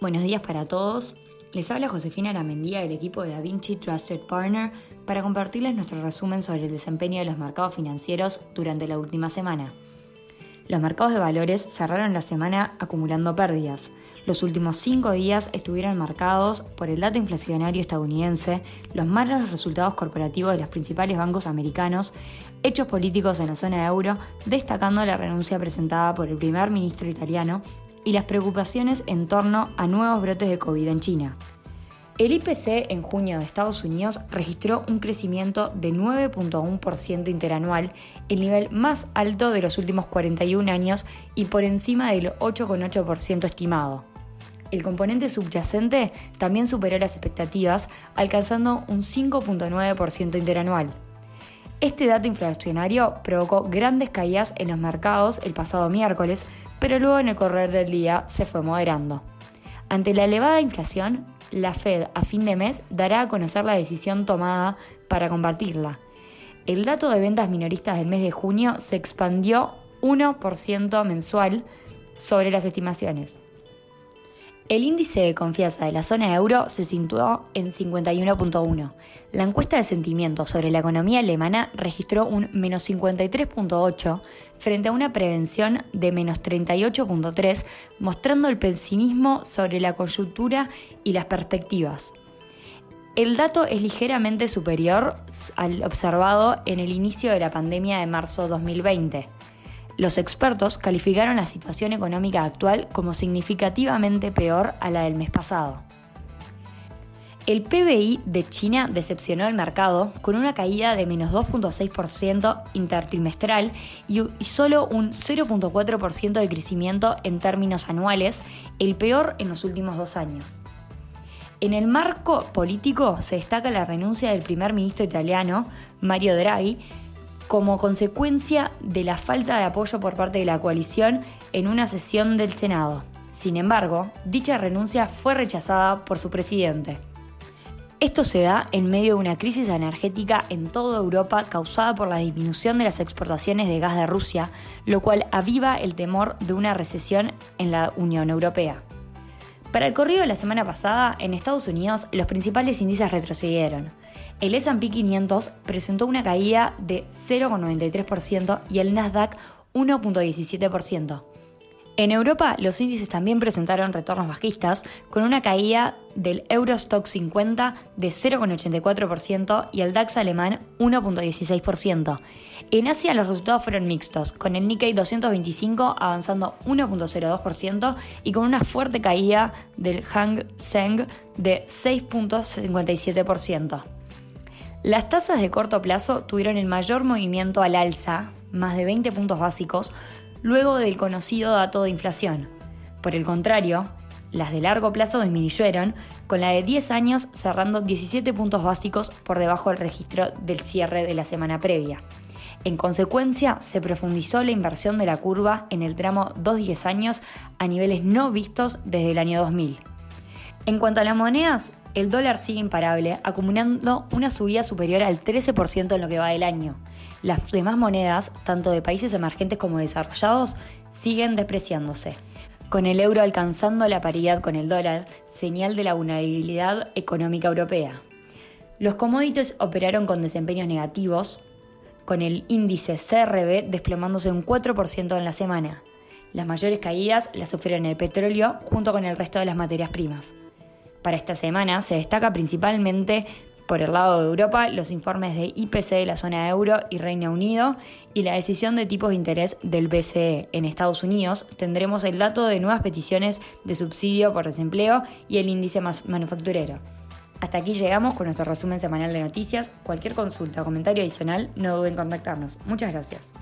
Buenos días para todos. Les habla Josefina Aramendía del equipo de DaVinci Trusted Partner para compartirles nuestro resumen sobre el desempeño de los mercados financieros durante la última semana. Los mercados de valores cerraron la semana acumulando pérdidas. Los últimos cinco días estuvieron marcados por el dato inflacionario estadounidense, los malos resultados corporativos de los principales bancos americanos, hechos políticos en la zona euro, destacando la renuncia presentada por el primer ministro italiano y las preocupaciones en torno a nuevos brotes de COVID en China. El IPC en junio de Estados Unidos registró un crecimiento de 9.1% interanual, el nivel más alto de los últimos 41 años y por encima del 8,8% estimado. El componente subyacente también superó las expectativas, alcanzando un 5.9% interanual. Este dato inflacionario provocó grandes caídas en los mercados el pasado miércoles, pero luego en el correr del día se fue moderando. Ante la elevada inflación, la Fed a fin de mes dará a conocer la decisión tomada para combatirla. El dato de ventas minoristas del mes de junio se expandió 1% mensual sobre las estimaciones. El índice de confianza de la zona euro se situó en 51.1. La encuesta de sentimiento sobre la economía alemana registró un menos 53.8 frente a una prevención de menos 38.3, mostrando el pesimismo sobre la coyuntura y las perspectivas. El dato es ligeramente superior al observado en el inicio de la pandemia de marzo 2020. Los expertos calificaron la situación económica actual como significativamente peor a la del mes pasado. El PBI de China decepcionó al mercado con una caída de menos 2.6% intertrimestral y solo un 0.4% de crecimiento en términos anuales, el peor en los últimos dos años. En el marco político se destaca la renuncia del primer ministro italiano, Mario Draghi, como consecuencia de la falta de apoyo por parte de la coalición en una sesión del Senado. Sin embargo, dicha renuncia fue rechazada por su presidente. Esto se da en medio de una crisis energética en toda Europa causada por la disminución de las exportaciones de gas de Rusia, lo cual aviva el temor de una recesión en la Unión Europea. Para el corrido de la semana pasada, en Estados Unidos los principales índices retrocedieron el S&P 500 presentó una caída de 0,93% y el Nasdaq 1,17%. En Europa, los índices también presentaron retornos bajistas, con una caída del Eurostock 50 de 0,84% y el DAX alemán 1,16%. En Asia los resultados fueron mixtos, con el Nikkei 225 avanzando 1,02% y con una fuerte caída del Hang Seng de 6,57%. Las tasas de corto plazo tuvieron el mayor movimiento al alza, más de 20 puntos básicos, luego del conocido dato de inflación. Por el contrario, las de largo plazo disminuyeron, con la de 10 años cerrando 17 puntos básicos por debajo del registro del cierre de la semana previa. En consecuencia, se profundizó la inversión de la curva en el tramo 2-10 años a niveles no vistos desde el año 2000. En cuanto a las monedas, el dólar sigue imparable, acumulando una subida superior al 13% en lo que va del año. Las demás monedas, tanto de países emergentes como desarrollados, siguen depreciándose, con el euro alcanzando la paridad con el dólar, señal de la vulnerabilidad económica europea. Los commodities operaron con desempeños negativos, con el índice CRB desplomándose un 4% en la semana. Las mayores caídas las sufrieron el petróleo junto con el resto de las materias primas. Para esta semana se destaca principalmente por el lado de Europa los informes de IPC de la zona euro y Reino Unido y la decisión de tipos de interés del BCE. En Estados Unidos tendremos el dato de nuevas peticiones de subsidio por desempleo y el índice manufacturero. Hasta aquí llegamos con nuestro resumen semanal de noticias. Cualquier consulta o comentario adicional no duden en contactarnos. Muchas gracias.